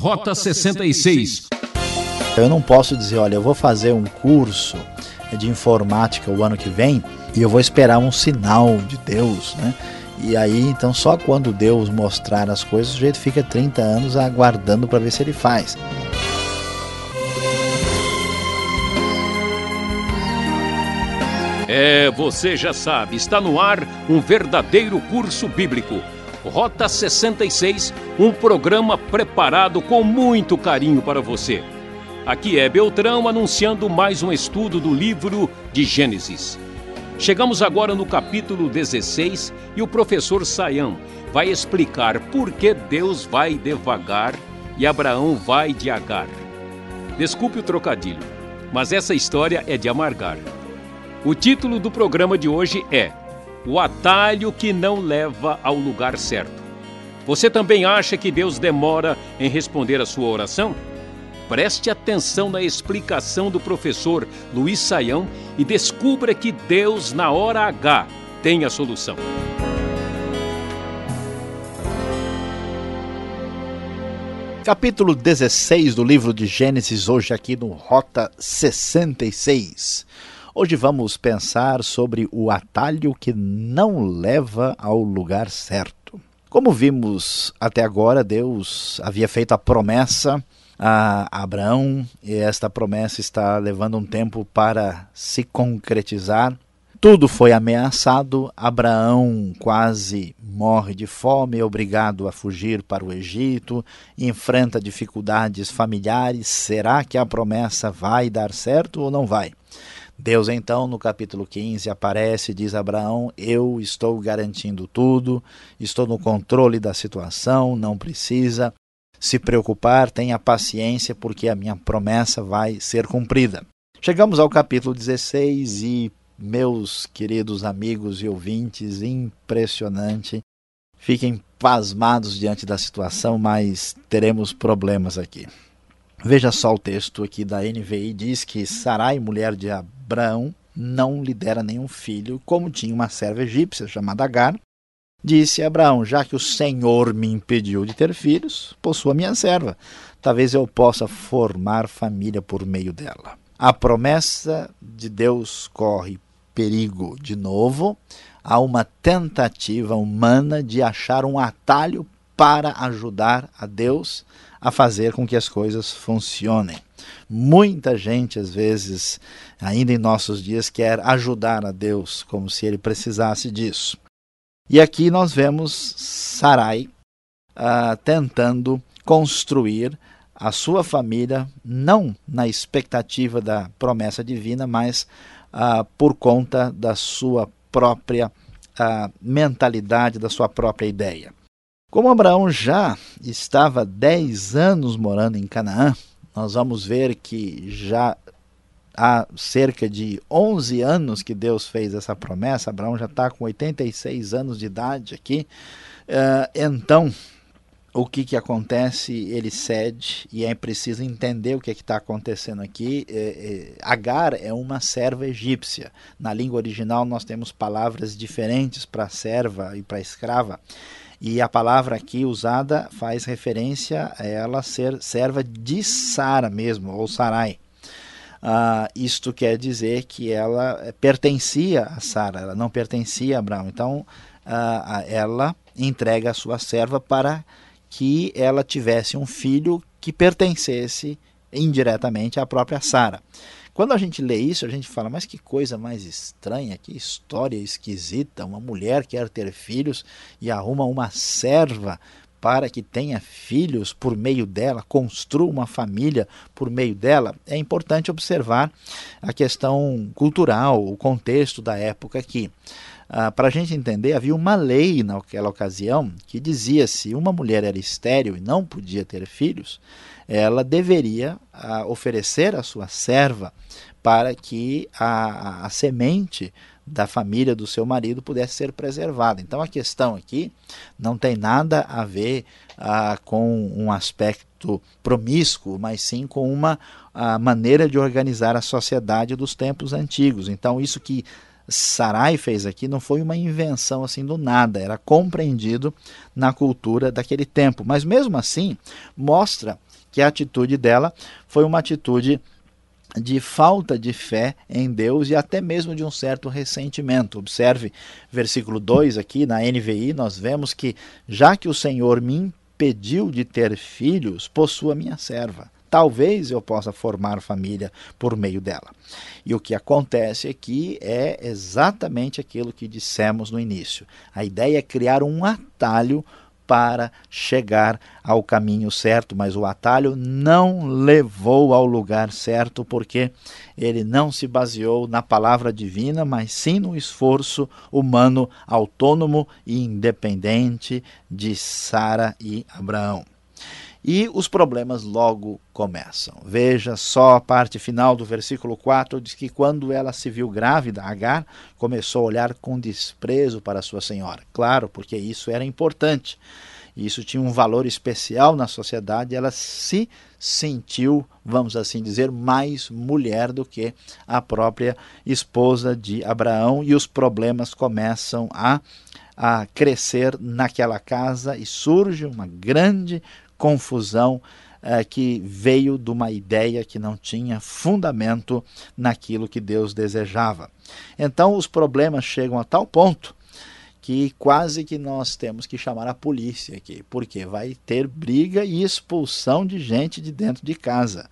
Rota 66. Eu não posso dizer, olha, eu vou fazer um curso de informática o ano que vem e eu vou esperar um sinal de Deus, né? E aí, então, só quando Deus mostrar as coisas, o jeito fica 30 anos aguardando para ver se ele faz. É, você já sabe, está no ar um verdadeiro curso bíblico Rota 66, um programa preparado com muito carinho para você. Aqui é Beltrão anunciando mais um estudo do livro de Gênesis. Chegamos agora no capítulo 16 e o professor Sayão vai explicar por que Deus vai devagar e Abraão vai de Agar. Desculpe o trocadilho, mas essa história é de amargar. O título do programa de hoje é o atalho que não leva ao lugar certo. Você também acha que Deus demora em responder a sua oração? Preste atenção na explicação do professor Luiz Saião e descubra que Deus, na hora H, tem a solução. Capítulo 16 do livro de Gênesis, hoje aqui no Rota 66. Hoje vamos pensar sobre o atalho que não leva ao lugar certo. Como vimos até agora, Deus havia feito a promessa a Abraão e esta promessa está levando um tempo para se concretizar. Tudo foi ameaçado, Abraão quase morre de fome, obrigado a fugir para o Egito, enfrenta dificuldades familiares. Será que a promessa vai dar certo ou não vai? Deus então, no capítulo 15, aparece e diz a Abraão: Eu estou garantindo tudo, estou no controle da situação, não precisa se preocupar, tenha paciência, porque a minha promessa vai ser cumprida. Chegamos ao capítulo 16 e, meus queridos amigos e ouvintes, impressionante. Fiquem pasmados diante da situação, mas teremos problemas aqui. Veja só o texto aqui da NVI, diz que Sarai, mulher de Abraão, não lhe dera nenhum filho, como tinha uma serva egípcia chamada Agar. Disse Abraão: Já que o Senhor me impediu de ter filhos, possua minha serva. Talvez eu possa formar família por meio dela. A promessa de Deus corre perigo de novo. Há uma tentativa humana de achar um atalho para ajudar a Deus a fazer com que as coisas funcionem. Muita gente, às vezes, ainda em nossos dias, quer ajudar a Deus como se ele precisasse disso. E aqui nós vemos Sarai uh, tentando construir a sua família, não na expectativa da promessa divina, mas uh, por conta da sua própria uh, mentalidade, da sua própria ideia. Como Abraão já estava 10 anos morando em Canaã, nós vamos ver que já há cerca de 11 anos que Deus fez essa promessa, Abraão já está com 86 anos de idade aqui, uh, então o que, que acontece? Ele cede e é preciso entender o que está acontecendo aqui. É, é, Agar é uma serva egípcia. Na língua original nós temos palavras diferentes para serva e para escrava. E a palavra aqui usada faz referência a ela ser serva de Sara mesmo, ou Sarai. Uh, isto quer dizer que ela pertencia a Sara, ela não pertencia a Abraão. Então, uh, ela entrega a sua serva para que ela tivesse um filho que pertencesse indiretamente à própria Sara. Quando a gente lê isso, a gente fala, mas que coisa mais estranha, que história esquisita. Uma mulher quer ter filhos e arruma uma serva para que tenha filhos por meio dela, construa uma família por meio dela. É importante observar a questão cultural, o contexto da época aqui. Ah, para a gente entender, havia uma lei naquela ocasião que dizia se uma mulher era estéril e não podia ter filhos, ela deveria ah, oferecer a sua serva para que a, a semente da família do seu marido pudesse ser preservada. Então a questão aqui não tem nada a ver ah, com um aspecto promíscuo, mas sim com uma maneira de organizar a sociedade dos tempos antigos. Então isso que Sarai fez aqui não foi uma invenção assim do nada, era compreendido na cultura daquele tempo. Mas mesmo assim, mostra que a atitude dela foi uma atitude de falta de fé em Deus e até mesmo de um certo ressentimento. Observe versículo 2 aqui na NVI, nós vemos que já que o Senhor me impediu de ter filhos, possua minha serva. Talvez eu possa formar família por meio dela. E o que acontece aqui é exatamente aquilo que dissemos no início. A ideia é criar um atalho para chegar ao caminho certo, mas o atalho não levou ao lugar certo porque ele não se baseou na palavra divina, mas sim no esforço humano autônomo e independente de Sara e Abraão. E os problemas logo começam. Veja só a parte final do versículo 4: diz que quando ela se viu grávida, Agar começou a olhar com desprezo para sua senhora. Claro, porque isso era importante. Isso tinha um valor especial na sociedade. Ela se sentiu, vamos assim dizer, mais mulher do que a própria esposa de Abraão, e os problemas começam a, a crescer naquela casa e surge uma grande confusão é, que veio de uma ideia que não tinha fundamento naquilo que Deus desejava. Então os problemas chegam a tal ponto que quase que nós temos que chamar a polícia aqui, porque vai ter briga e expulsão de gente de dentro de casa.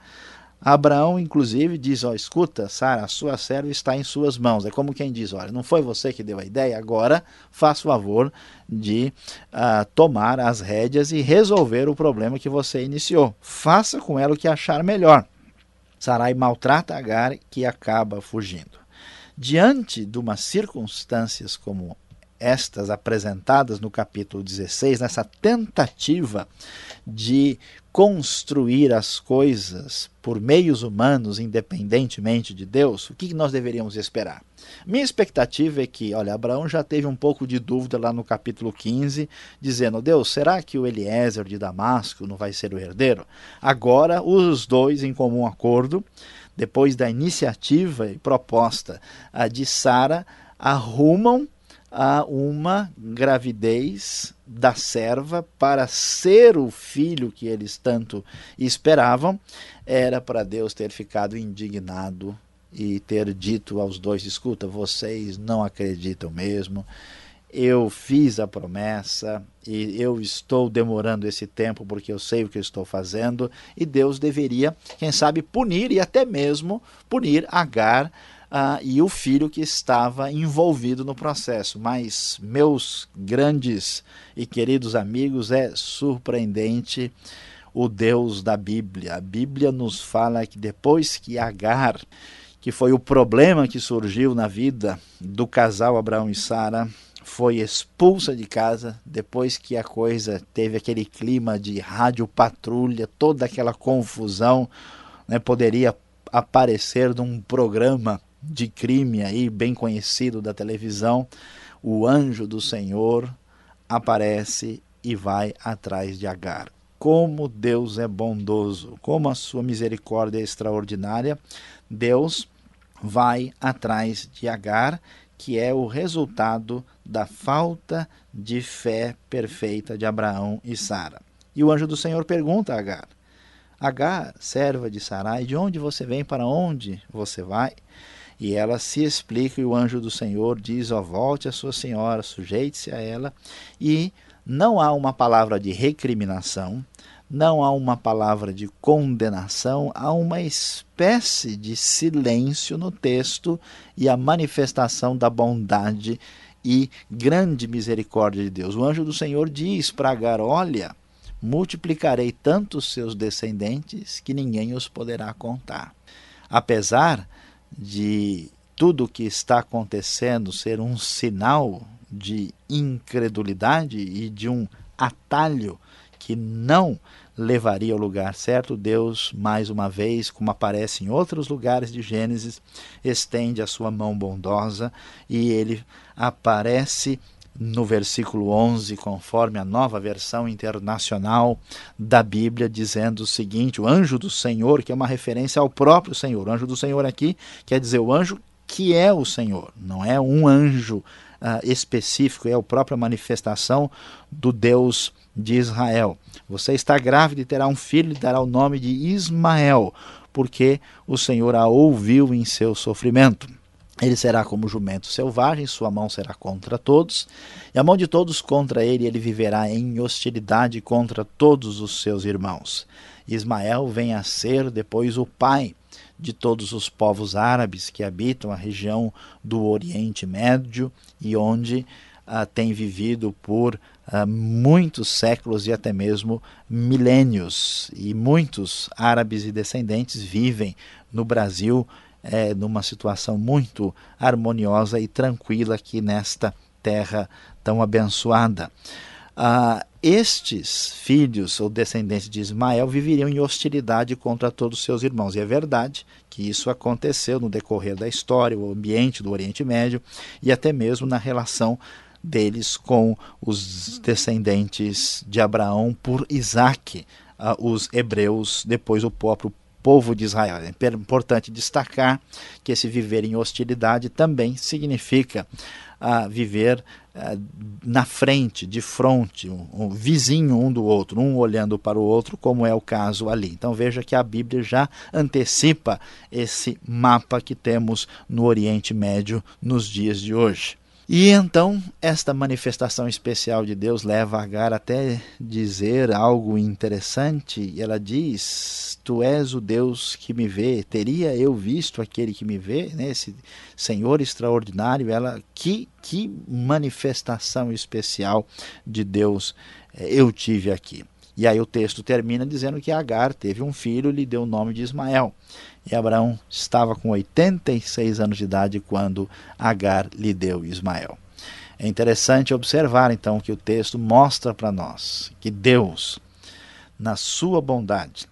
Abraão, inclusive, diz: Ó, escuta, Sara, a sua serva está em suas mãos. É como quem diz: Olha, não foi você que deu a ideia, agora faça o favor de uh, tomar as rédeas e resolver o problema que você iniciou. Faça com ela o que achar melhor. Sarai maltrata Agar, que acaba fugindo. Diante de umas circunstâncias como estas apresentadas no capítulo 16, nessa tentativa de construir as coisas por meios humanos, independentemente de Deus, o que nós deveríamos esperar? Minha expectativa é que, olha, Abraão já teve um pouco de dúvida lá no capítulo 15, dizendo: Deus, será que o Eliezer de Damasco não vai ser o herdeiro? Agora, os dois, em comum acordo, depois da iniciativa e proposta de Sara, arrumam a uma gravidez da serva para ser o filho que eles tanto esperavam, era para Deus ter ficado indignado e ter dito aos dois: escuta, vocês não acreditam mesmo. Eu fiz a promessa e eu estou demorando esse tempo porque eu sei o que eu estou fazendo, e Deus deveria, quem sabe, punir e até mesmo punir Agar ah, e o filho que estava envolvido no processo. Mas, meus grandes e queridos amigos, é surpreendente o Deus da Bíblia. A Bíblia nos fala que depois que Agar, que foi o problema que surgiu na vida do casal Abraão e Sara, foi expulsa de casa depois que a coisa teve aquele clima de rádio patrulha, toda aquela confusão, né, poderia aparecer num programa de crime aí bem conhecido da televisão, o anjo do Senhor aparece e vai atrás de Agar. Como Deus é bondoso, como a sua misericórdia é extraordinária, Deus vai atrás de Agar, que é o resultado da falta de fé perfeita de Abraão e Sara. E o anjo do Senhor pergunta a Agar: Agar, serva de Sarai, de onde você vem, para onde você vai? E ela se explica e o anjo do Senhor diz: ó, volte a sua senhora, sujeite-se a ela. E não há uma palavra de recriminação, não há uma palavra de condenação, há uma espécie de silêncio no texto e a manifestação da bondade e grande misericórdia de Deus. O anjo do Senhor diz para Agar: Olha, multiplicarei tanto os seus descendentes que ninguém os poderá contar. Apesar de tudo o que está acontecendo ser um sinal de incredulidade e de um atalho que não levaria ao lugar certo, Deus, mais uma vez, como aparece em outros lugares de Gênesis, estende a sua mão bondosa e ele aparece no versículo 11, conforme a nova versão internacional da Bíblia, dizendo o seguinte: o anjo do Senhor, que é uma referência ao próprio Senhor. O anjo do Senhor aqui quer dizer o anjo que é o Senhor, não é um anjo uh, específico, é a própria manifestação do Deus de Israel. Você está grávida e terá um filho e dará o nome de Ismael, porque o Senhor a ouviu em seu sofrimento. Ele será como jumento selvagem, sua mão será contra todos, e a mão de todos contra ele, ele viverá em hostilidade contra todos os seus irmãos. Ismael vem a ser depois o pai de todos os povos árabes que habitam a região do Oriente Médio e onde uh, tem vivido por uh, muitos séculos e até mesmo milênios. E muitos árabes e descendentes vivem no Brasil é, numa situação muito harmoniosa e tranquila aqui nesta terra tão abençoada. Ah, estes filhos ou descendentes de Ismael viveriam em hostilidade contra todos os seus irmãos. E é verdade que isso aconteceu no decorrer da história, o ambiente do Oriente Médio e até mesmo na relação deles com os descendentes de Abraão por Isaac, ah, os hebreus, depois o próprio povo de Israel. É importante destacar que esse viver em hostilidade também significa uh, viver uh, na frente, de frente, um, um, vizinho um do outro, um olhando para o outro, como é o caso ali. Então veja que a Bíblia já antecipa esse mapa que temos no Oriente Médio nos dias de hoje. E então, esta manifestação especial de Deus leva Agar até dizer algo interessante. Ela diz: Tu és o Deus que me vê. Teria eu visto aquele que me vê, né? esse Senhor extraordinário. Ela, que, que manifestação especial de Deus eh, eu tive aqui. E aí o texto termina dizendo que Agar teve um filho e lhe deu o nome de Ismael. E Abraão estava com 86 anos de idade quando Agar lhe deu Ismael. É interessante observar então que o texto mostra para nós que Deus, na sua bondade,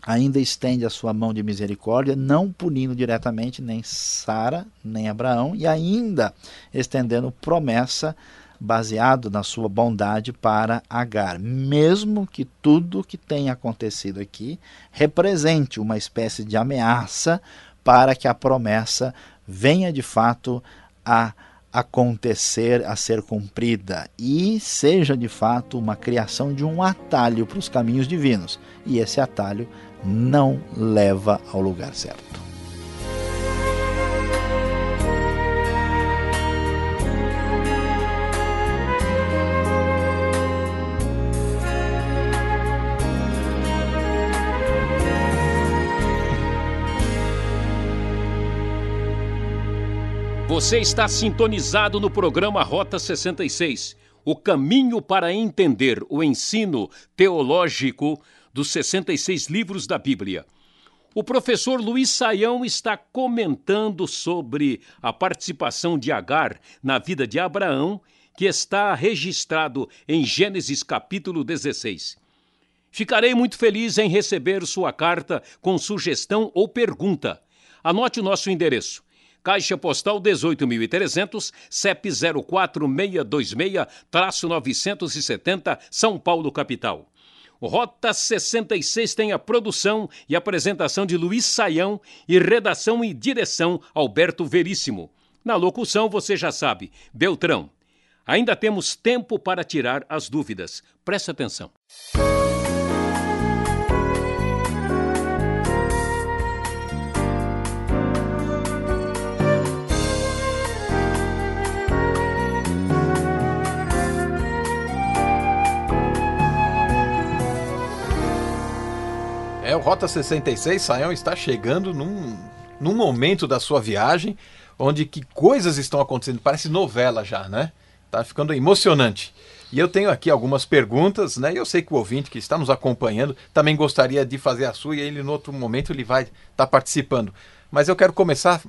ainda estende a sua mão de misericórdia, não punindo diretamente nem Sara, nem Abraão, e ainda estendendo promessa baseado na sua bondade para Agar, mesmo que tudo que tenha acontecido aqui represente uma espécie de ameaça para que a promessa venha de fato a acontecer, a ser cumprida e seja de fato uma criação de um atalho para os caminhos divinos. E esse atalho não leva ao lugar certo. Você está sintonizado no programa Rota 66, o caminho para entender o ensino teológico dos 66 livros da Bíblia. O professor Luiz Saião está comentando sobre a participação de Agar na vida de Abraão, que está registrado em Gênesis capítulo 16. Ficarei muito feliz em receber sua carta com sugestão ou pergunta. Anote o nosso endereço Caixa Postal 18.300, CEP 04626-970, São Paulo, capital. Rota 66 tem a produção e apresentação de Luiz Saião e redação e direção Alberto Veríssimo. Na locução, você já sabe, Beltrão. Ainda temos tempo para tirar as dúvidas. Preste atenção. O Rota 66, Saião, está chegando num, num momento da sua viagem onde que coisas estão acontecendo, parece novela já, né? Tá ficando emocionante. E eu tenho aqui algumas perguntas, né? Eu sei que o ouvinte que está nos acompanhando também gostaria de fazer a sua e ele, no outro momento, ele vai estar tá participando. Mas eu quero começar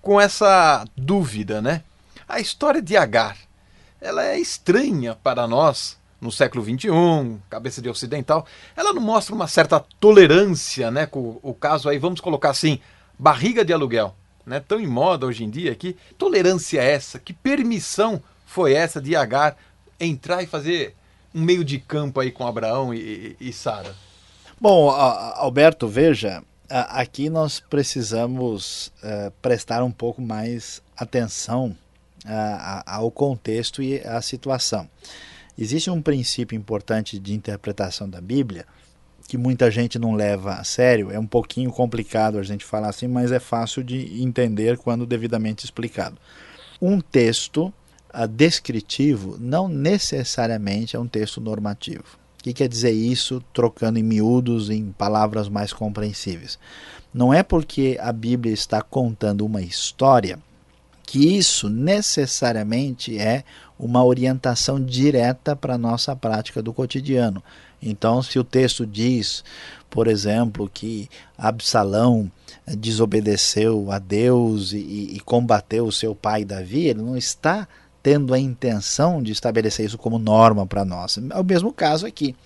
com essa dúvida, né? A história de Agar, ela é estranha para nós, no século XXI, cabeça de ocidental, ela não mostra uma certa tolerância né, com o caso aí, vamos colocar assim, barriga de aluguel, né, tão em moda hoje em dia, que tolerância é essa? Que permissão foi essa de Agar entrar e fazer um meio de campo aí com Abraão e, e Sara? Bom, Alberto, veja, aqui nós precisamos uh, prestar um pouco mais atenção ao contexto e à situação. Existe um princípio importante de interpretação da Bíblia que muita gente não leva a sério. É um pouquinho complicado a gente falar assim, mas é fácil de entender quando devidamente explicado. Um texto uh, descritivo não necessariamente é um texto normativo. O que quer dizer isso, trocando em miúdos em palavras mais compreensíveis? Não é porque a Bíblia está contando uma história que isso necessariamente é uma orientação direta para a nossa prática do cotidiano. Então, se o texto diz, por exemplo, que Absalão desobedeceu a Deus e, e combateu o seu pai Davi, ele não está tendo a intenção de estabelecer isso como norma para nós. É o mesmo caso aqui.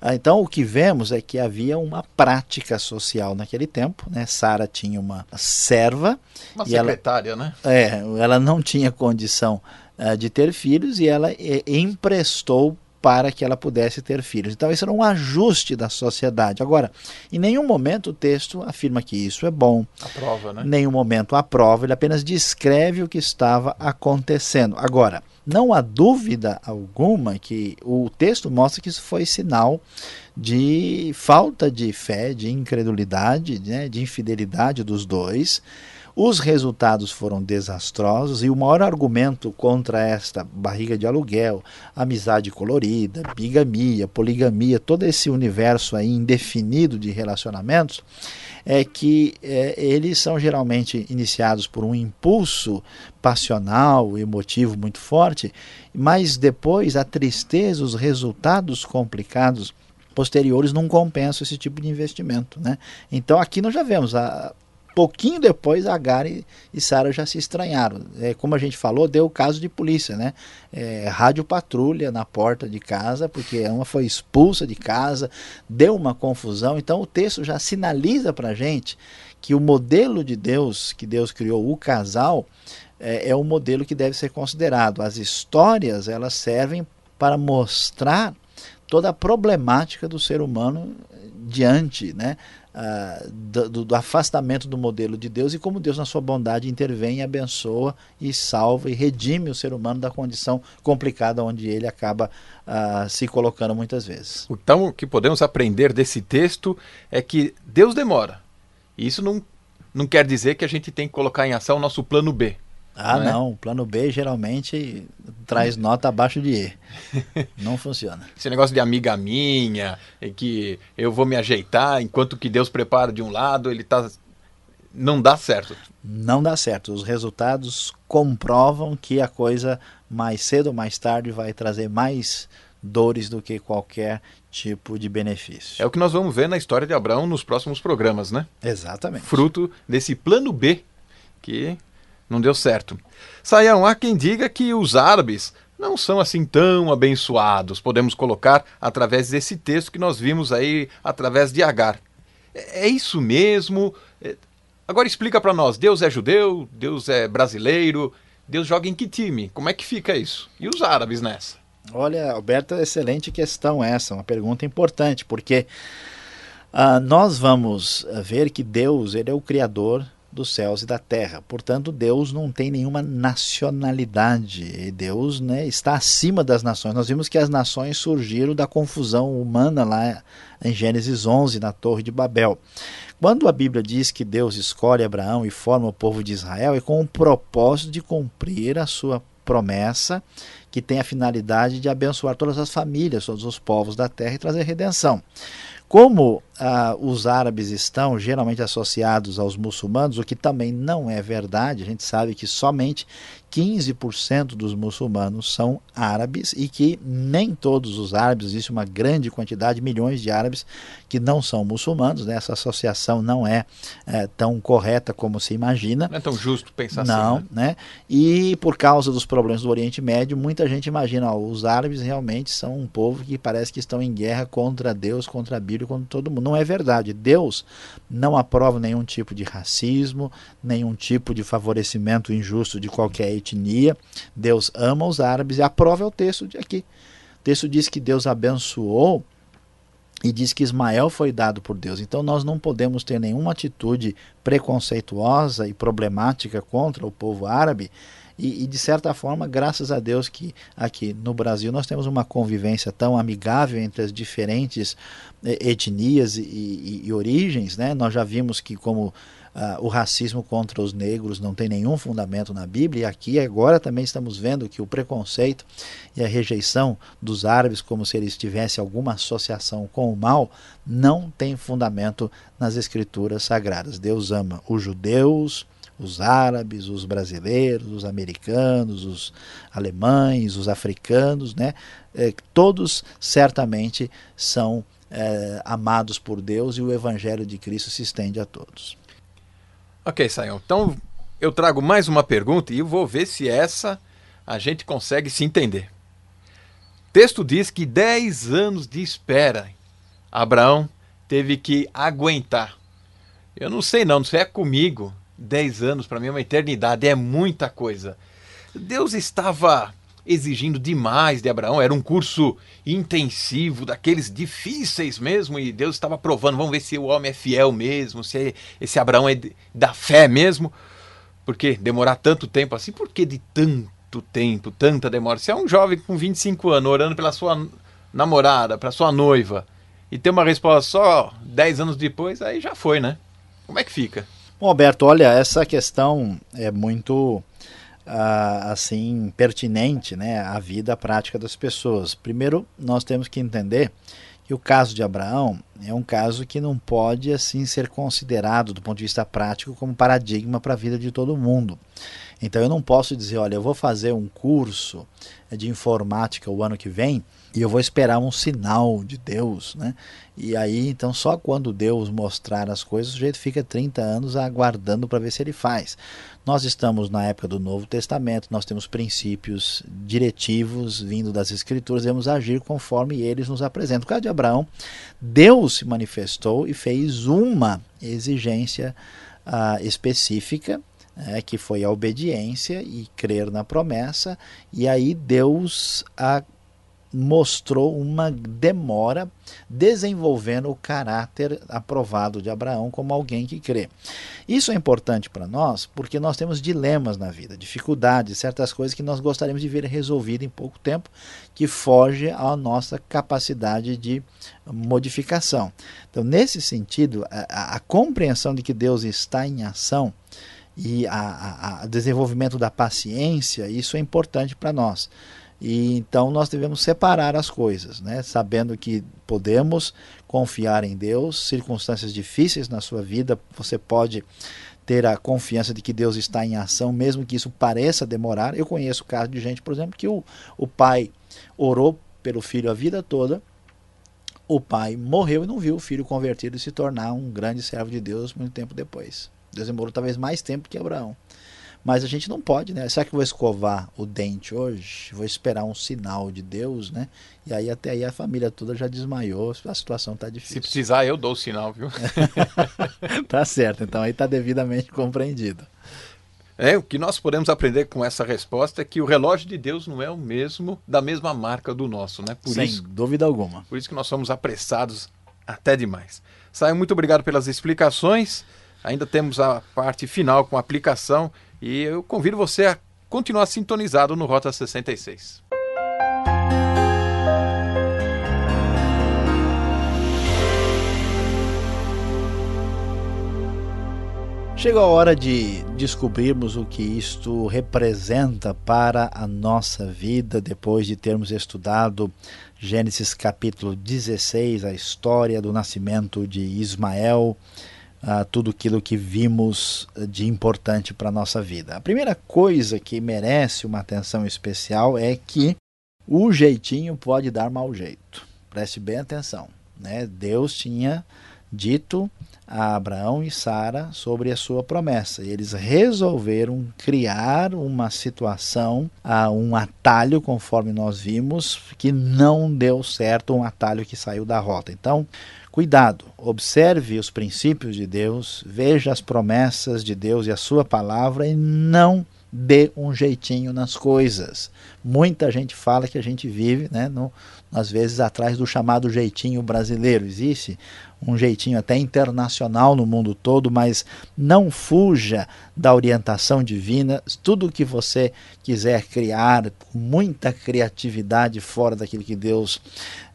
Ah, então, o que vemos é que havia uma prática social naquele tempo. Né? Sara tinha uma serva. Uma secretária, ela, né? É, ela não tinha condição uh, de ter filhos e ela e, emprestou para que ela pudesse ter filhos. Então, isso era um ajuste da sociedade. Agora, em nenhum momento o texto afirma que isso é bom. Aprova, né? Em nenhum momento aprova, ele apenas descreve o que estava acontecendo. Agora, não há dúvida alguma que o texto mostra que isso foi sinal de falta de fé, de incredulidade, né, de infidelidade dos dois. Os resultados foram desastrosos e o maior argumento contra esta barriga de aluguel, amizade colorida, bigamia, poligamia, todo esse universo aí indefinido de relacionamentos, é que é, eles são geralmente iniciados por um impulso passional, emotivo muito forte, mas depois a tristeza, os resultados complicados posteriores não compensam esse tipo de investimento. Né? Então aqui nós já vemos a, pouquinho depois, Agar e, e Sara já se estranharam. É, como a gente falou, deu o caso de polícia, né? É, rádio patrulha na porta de casa, porque uma foi expulsa de casa, deu uma confusão. Então o texto já sinaliza para a gente que o modelo de Deus, que Deus criou, o casal, é, é o modelo que deve ser considerado. As histórias, elas servem para mostrar toda a problemática do ser humano diante né, uh, do, do, afastamento do modelo de Deus e como Deus, na sua bondade, intervém, abençoa e salva e redime o ser humano da condição complicada onde ele acaba uh, se colocando muitas vezes. Então, o que podemos aprender desse texto é que Deus demora. Isso não, não quer dizer que a gente tem que colocar em ação o nosso plano B. Ah, não, é? não. Plano B geralmente traz nota abaixo de E. Não funciona. Esse negócio de amiga minha, que eu vou me ajeitar enquanto que Deus prepara de um lado, ele tá. Não dá certo. Não dá certo. Os resultados comprovam que a coisa mais cedo ou mais tarde vai trazer mais dores do que qualquer tipo de benefício. É o que nós vamos ver na história de Abraão nos próximos programas, né? Exatamente. Fruto desse plano B que não deu certo. Saião, há quem diga que os árabes não são assim tão abençoados, podemos colocar através desse texto que nós vimos aí através de Agar. É, é isso mesmo? É... Agora explica para nós, Deus é judeu, Deus é brasileiro, Deus joga em que time? Como é que fica isso? E os árabes nessa? Olha, Alberto, excelente questão essa, uma pergunta importante, porque uh, nós vamos ver que Deus ele é o criador dos céus e da terra. Portanto, Deus não tem nenhuma nacionalidade. Deus né, está acima das nações. Nós vimos que as nações surgiram da confusão humana lá em Gênesis 11, na Torre de Babel. Quando a Bíblia diz que Deus escolhe Abraão e forma o povo de Israel, é com o propósito de cumprir a sua promessa, que tem a finalidade de abençoar todas as famílias, todos os povos da terra e trazer redenção. Como ah, os árabes estão geralmente associados aos muçulmanos, o que também não é verdade, a gente sabe que somente 15% dos muçulmanos são árabes e que nem todos os árabes, existe uma grande quantidade, milhões de árabes que não são muçulmanos, né? essa associação não é, é, tão correta como se imagina. Não é tão justo pensar não, assim. Né? né? E por causa dos problemas do Oriente Médio, muita gente imagina, ó, os árabes realmente são um povo que parece que estão em guerra contra Deus, contra a Bíblia, contra todo mundo. Não é verdade. Deus não aprova nenhum tipo de racismo, nenhum tipo de favorecimento injusto de qualquer etnia. Deus ama os árabes e aprova o texto de aqui. O texto diz que Deus abençoou e diz que Ismael foi dado por Deus. Então nós não podemos ter nenhuma atitude preconceituosa e problemática contra o povo árabe E, e, de certa forma, graças a Deus que aqui no Brasil nós temos uma convivência tão amigável entre as diferentes eh, etnias e, e, e origens, né? Nós já vimos que como Uh, o racismo contra os negros não tem nenhum fundamento na Bíblia, e aqui agora também estamos vendo que o preconceito e a rejeição dos árabes, como se eles tivessem alguma associação com o mal, não tem fundamento nas escrituras sagradas. Deus ama os judeus, os árabes, os brasileiros, os americanos, os alemães, os africanos, né? É, todos certamente são é, amados por Deus e o Evangelho de Cristo se estende a todos. Ok, Sayão. Então eu trago mais uma pergunta e vou ver se essa a gente consegue se entender. O texto diz que 10 anos de espera Abraão teve que aguentar. Eu não sei não, não sei é comigo. 10 anos para mim é uma eternidade, é muita coisa. Deus estava exigindo demais de Abraão. Era um curso intensivo, daqueles difíceis mesmo, e Deus estava provando. Vamos ver se o homem é fiel mesmo, se esse Abraão é da fé mesmo. Porque demorar tanto tempo assim? Por que de tanto tempo, tanta demora? Se é um jovem com 25 anos orando pela sua namorada, para sua noiva, e ter uma resposta só 10 anos depois, aí já foi, né? Como é que fica? Bom, Alberto, olha, essa questão é muito assim pertinente né, à vida prática das pessoas. Primeiro, nós temos que entender que o caso de Abraão é um caso que não pode assim ser considerado do ponto de vista prático como paradigma para a vida de todo mundo. Então eu não posso dizer, olha, eu vou fazer um curso de informática o ano que vem e eu vou esperar um sinal de Deus, né? E aí, então, só quando Deus mostrar as coisas, o sujeito fica 30 anos aguardando para ver se ele faz. Nós estamos na época do Novo Testamento, nós temos princípios diretivos vindo das Escrituras, devemos agir conforme eles nos apresentam. No caso de Abraão, Deus se manifestou e fez uma exigência uh, específica é, que foi a obediência e crer na promessa, e aí Deus a mostrou uma demora desenvolvendo o caráter aprovado de Abraão como alguém que crê. Isso é importante para nós porque nós temos dilemas na vida, dificuldades, certas coisas que nós gostaríamos de ver resolvidas em pouco tempo, que foge à nossa capacidade de modificação. Então, nesse sentido, a, a compreensão de que Deus está em ação e o desenvolvimento da paciência, isso é importante para nós. E então nós devemos separar as coisas, né? sabendo que podemos confiar em Deus, circunstâncias difíceis na sua vida, você pode ter a confiança de que Deus está em ação, mesmo que isso pareça demorar. Eu conheço casos de gente, por exemplo, que o, o pai orou pelo filho a vida toda, o pai morreu e não viu o filho convertido e se tornar um grande servo de Deus muito tempo depois. Deus demorou talvez mais tempo que Abraão. Mas a gente não pode, né? Será que eu vou escovar o dente hoje? Vou esperar um sinal de Deus, né? E aí até aí a família toda já desmaiou, a situação está difícil. Se precisar, eu dou o sinal, viu? tá certo, então aí está devidamente compreendido. É, o que nós podemos aprender com essa resposta é que o relógio de Deus não é o mesmo, da mesma marca do nosso, né? Por Sem isso, dúvida alguma. Por isso que nós somos apressados até demais. Saio, muito obrigado pelas explicações. Ainda temos a parte final com a aplicação e eu convido você a continuar sintonizado no Rota 66. Chegou a hora de descobrirmos o que isto representa para a nossa vida depois de termos estudado Gênesis capítulo 16, a história do nascimento de Ismael a tudo aquilo que vimos de importante para a nossa vida. A primeira coisa que merece uma atenção especial é que o jeitinho pode dar mau jeito. Preste bem atenção. Né? Deus tinha dito a Abraão e Sara sobre a sua promessa. E eles resolveram criar uma situação, um atalho, conforme nós vimos, que não deu certo, um atalho que saiu da rota. Então, Cuidado, observe os princípios de Deus, veja as promessas de Deus e a sua palavra e não dê um jeitinho nas coisas. Muita gente fala que a gente vive, né, no, às vezes, atrás do chamado jeitinho brasileiro. Existe um jeitinho até internacional no mundo todo, mas não fuja da orientação divina. Tudo que você quiser criar, muita criatividade fora daquilo que Deus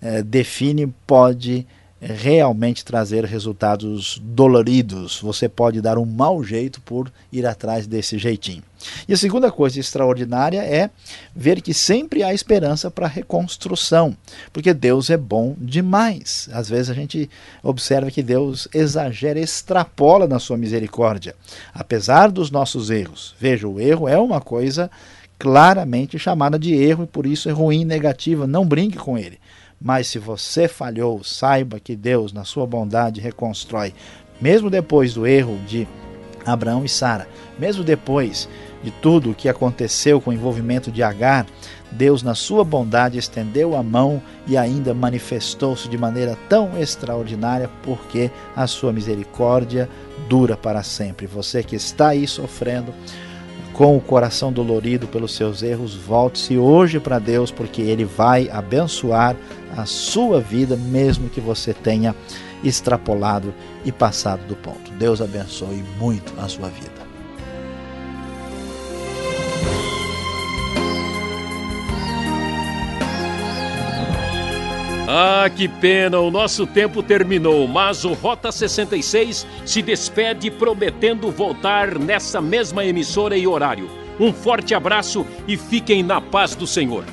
eh, define, pode realmente trazer resultados doloridos. Você pode dar um mau jeito por ir atrás desse jeitinho. E a segunda coisa extraordinária é ver que sempre há esperança para reconstrução, porque Deus é bom demais. Às vezes a gente observa que Deus exagera, extrapola na sua misericórdia, apesar dos nossos erros. Veja, o erro é uma coisa claramente chamada de erro e por isso é ruim, negativa. Não brinque com ele. Mas se você falhou, saiba que Deus, na sua bondade, reconstrói. Mesmo depois do erro de Abraão e Sara, mesmo depois de tudo o que aconteceu com o envolvimento de Agar, Deus, na sua bondade, estendeu a mão e ainda manifestou-se de maneira tão extraordinária, porque a sua misericórdia dura para sempre. Você que está aí sofrendo, com o coração dolorido pelos seus erros, volte-se hoje para Deus, porque Ele vai abençoar a sua vida, mesmo que você tenha extrapolado e passado do ponto. Deus abençoe muito a sua vida. Ah, que pena, o nosso tempo terminou, mas o Rota 66 se despede prometendo voltar nessa mesma emissora e horário. Um forte abraço e fiquem na paz do Senhor.